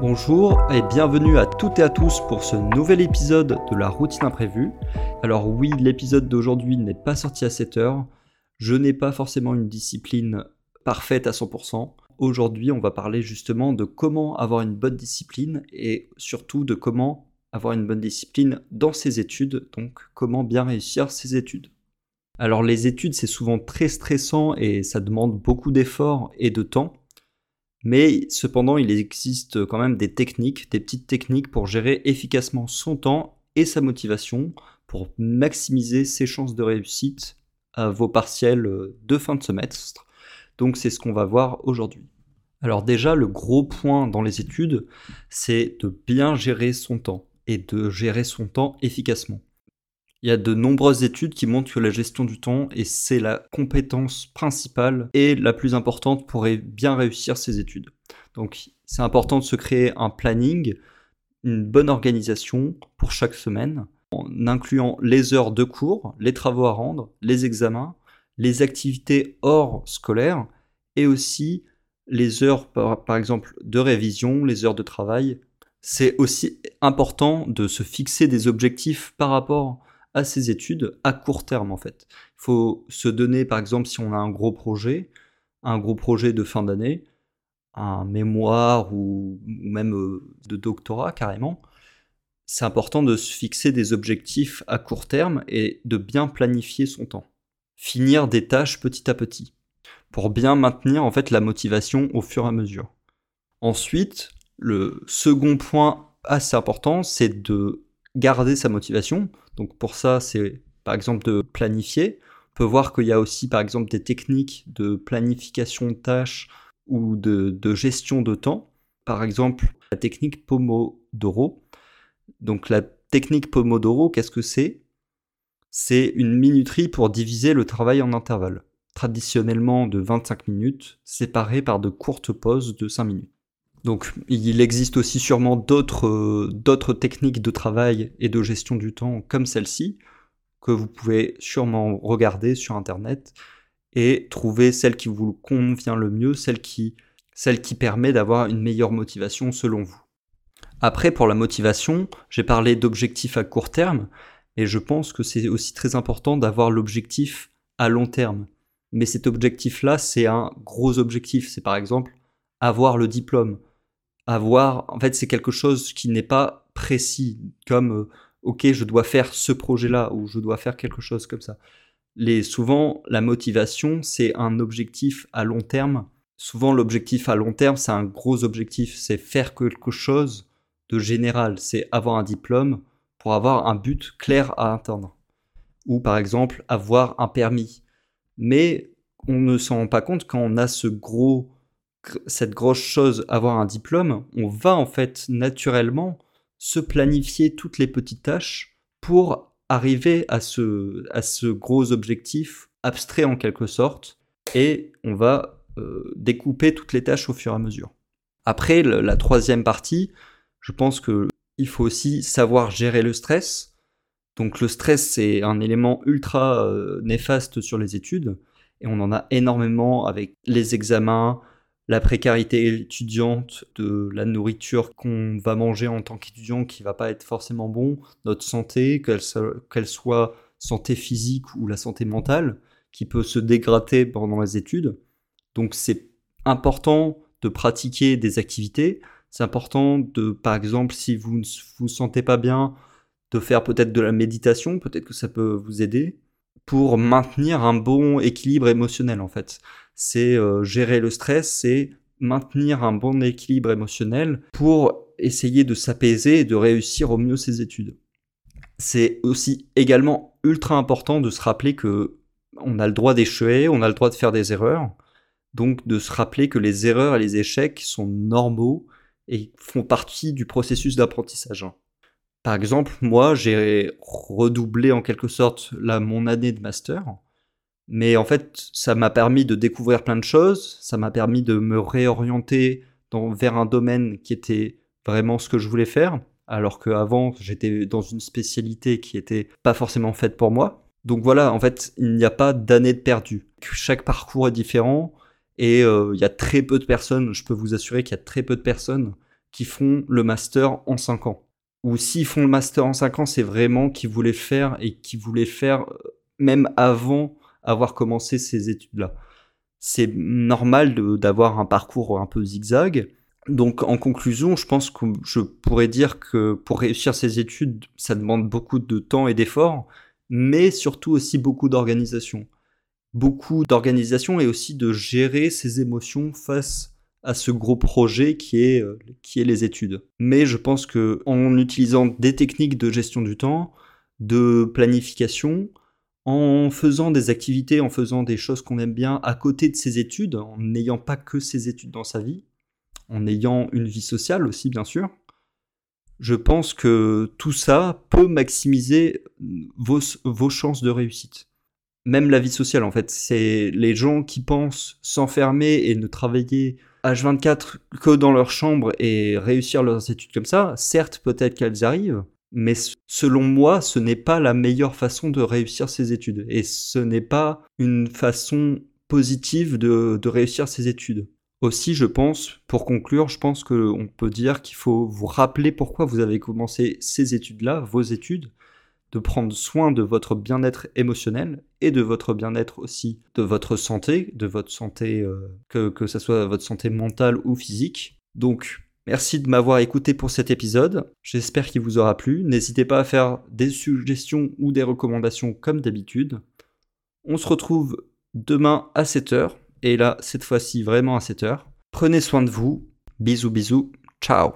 Bonjour et bienvenue à toutes et à tous pour ce nouvel épisode de la routine imprévue. Alors oui, l'épisode d'aujourd'hui n'est pas sorti à 7 heures. Je n'ai pas forcément une discipline parfaite à 100%. Aujourd'hui, on va parler justement de comment avoir une bonne discipline et surtout de comment avoir une bonne discipline dans ses études, donc comment bien réussir ses études. Alors les études, c'est souvent très stressant et ça demande beaucoup d'efforts et de temps. Mais cependant, il existe quand même des techniques, des petites techniques pour gérer efficacement son temps et sa motivation pour maximiser ses chances de réussite à vos partiels de fin de semestre. Donc c'est ce qu'on va voir aujourd'hui. Alors déjà, le gros point dans les études, c'est de bien gérer son temps et de gérer son temps efficacement. Il y a de nombreuses études qui montrent que la gestion du temps, et c'est la compétence principale et la plus importante pour bien réussir ses études. Donc c'est important de se créer un planning, une bonne organisation pour chaque semaine, en incluant les heures de cours, les travaux à rendre, les examens, les activités hors scolaires, et aussi les heures, par exemple, de révision, les heures de travail. C'est aussi important de se fixer des objectifs par rapport à ses études à court terme en fait. Il faut se donner par exemple si on a un gros projet, un gros projet de fin d'année, un mémoire ou même euh, de doctorat carrément, c'est important de se fixer des objectifs à court terme et de bien planifier son temps. Finir des tâches petit à petit pour bien maintenir en fait la motivation au fur et à mesure. Ensuite, le second point assez important, c'est de garder sa motivation. Donc pour ça, c'est par exemple de planifier. On peut voir qu'il y a aussi par exemple des techniques de planification de tâches ou de, gestion de temps. Par exemple, la technique Pomodoro. Donc la technique Pomodoro, qu'est-ce que c'est? C'est une minuterie pour diviser le travail en intervalles, traditionnellement de 25 minutes, séparées par de courtes pauses de 5 minutes. Donc il existe aussi sûrement euh, d'autres techniques de travail et de gestion du temps comme celle-ci que vous pouvez sûrement regarder sur internet et trouver celle qui vous convient le mieux, celle qui, celle qui permet d'avoir une meilleure motivation selon vous. Après pour la motivation, j'ai parlé d'objectifs à court terme et je pense que c'est aussi très important d'avoir l'objectif à long terme. Mais cet objectif-là, c'est un gros objectif. C'est par exemple avoir le diplôme avoir, en fait, c'est quelque chose qui n'est pas précis, comme, euh, ok, je dois faire ce projet-là, ou je dois faire quelque chose comme ça. Les, souvent, la motivation, c'est un objectif à long terme. Souvent, l'objectif à long terme, c'est un gros objectif, c'est faire quelque chose de général, c'est avoir un diplôme pour avoir un but clair à atteindre. Ou par exemple, avoir un permis. Mais on ne s'en rend pas compte quand on a ce gros cette grosse chose, avoir un diplôme, on va en fait naturellement se planifier toutes les petites tâches pour arriver à ce, à ce gros objectif abstrait en quelque sorte, et on va euh, découper toutes les tâches au fur et à mesure. Après, la troisième partie, je pense que il faut aussi savoir gérer le stress. Donc le stress, c'est un élément ultra euh, néfaste sur les études, et on en a énormément avec les examens, la précarité étudiante, de la nourriture qu'on va manger en tant qu'étudiant qui va pas être forcément bon, notre santé, qu'elle soit santé physique ou la santé mentale, qui peut se dégrader pendant les études. Donc c'est important de pratiquer des activités. C'est important de, par exemple, si vous ne vous sentez pas bien, de faire peut-être de la méditation, peut-être que ça peut vous aider pour maintenir un bon équilibre émotionnel en fait c'est euh, gérer le stress, c'est maintenir un bon équilibre émotionnel pour essayer de s'apaiser et de réussir au mieux ses études. C'est aussi également ultra important de se rappeler que on a le droit d'échouer, on a le droit de faire des erreurs, donc de se rappeler que les erreurs et les échecs sont normaux et font partie du processus d'apprentissage. Par exemple, moi, j'ai redoublé en quelque sorte mon année de master mais en fait, ça m'a permis de découvrir plein de choses, ça m'a permis de me réorienter vers un domaine qui était vraiment ce que je voulais faire, alors qu'avant, j'étais dans une spécialité qui était pas forcément faite pour moi. Donc voilà, en fait, il n'y a pas d'année de perdu. Chaque parcours est différent et euh, il y a très peu de personnes, je peux vous assurer qu'il y a très peu de personnes qui font le master en 5 ans. Ou s'ils font le master en 5 ans, c'est vraiment qu'ils voulaient faire et qu'ils voulaient faire euh, même avant avoir commencé ces études-là. C'est normal d'avoir un parcours un peu zigzag. Donc en conclusion, je pense que je pourrais dire que pour réussir ces études, ça demande beaucoup de temps et d'efforts, mais surtout aussi beaucoup d'organisation. Beaucoup d'organisation et aussi de gérer ses émotions face à ce gros projet qui est, euh, qui est les études. Mais je pense que en utilisant des techniques de gestion du temps, de planification, en faisant des activités, en faisant des choses qu'on aime bien à côté de ses études, en n'ayant pas que ses études dans sa vie, en ayant une vie sociale aussi bien sûr, je pense que tout ça peut maximiser vos, vos chances de réussite. Même la vie sociale en fait, c'est les gens qui pensent s'enfermer et ne travailler H24 que dans leur chambre et réussir leurs études comme ça, certes peut-être qu'elles arrivent, mais selon moi, ce n'est pas la meilleure façon de réussir ses études. Et ce n'est pas une façon positive de, réussir ses études. Aussi, je pense, pour conclure, je pense qu'on peut dire qu'il faut vous rappeler pourquoi vous avez commencé ces études-là, vos études, de prendre soin de votre bien-être émotionnel et de votre bien-être aussi de votre santé, de votre santé, euh, que, que ce soit votre santé mentale ou physique. Donc, merci de m'avoir écouté pour cet épisode. J'espère qu'il vous aura plu. N'hésitez pas à faire des suggestions ou des recommandations comme d'habitude. On se retrouve demain à 7h. Et là, cette fois-ci, vraiment à 7h. Prenez soin de vous. Bisous, bisous. Ciao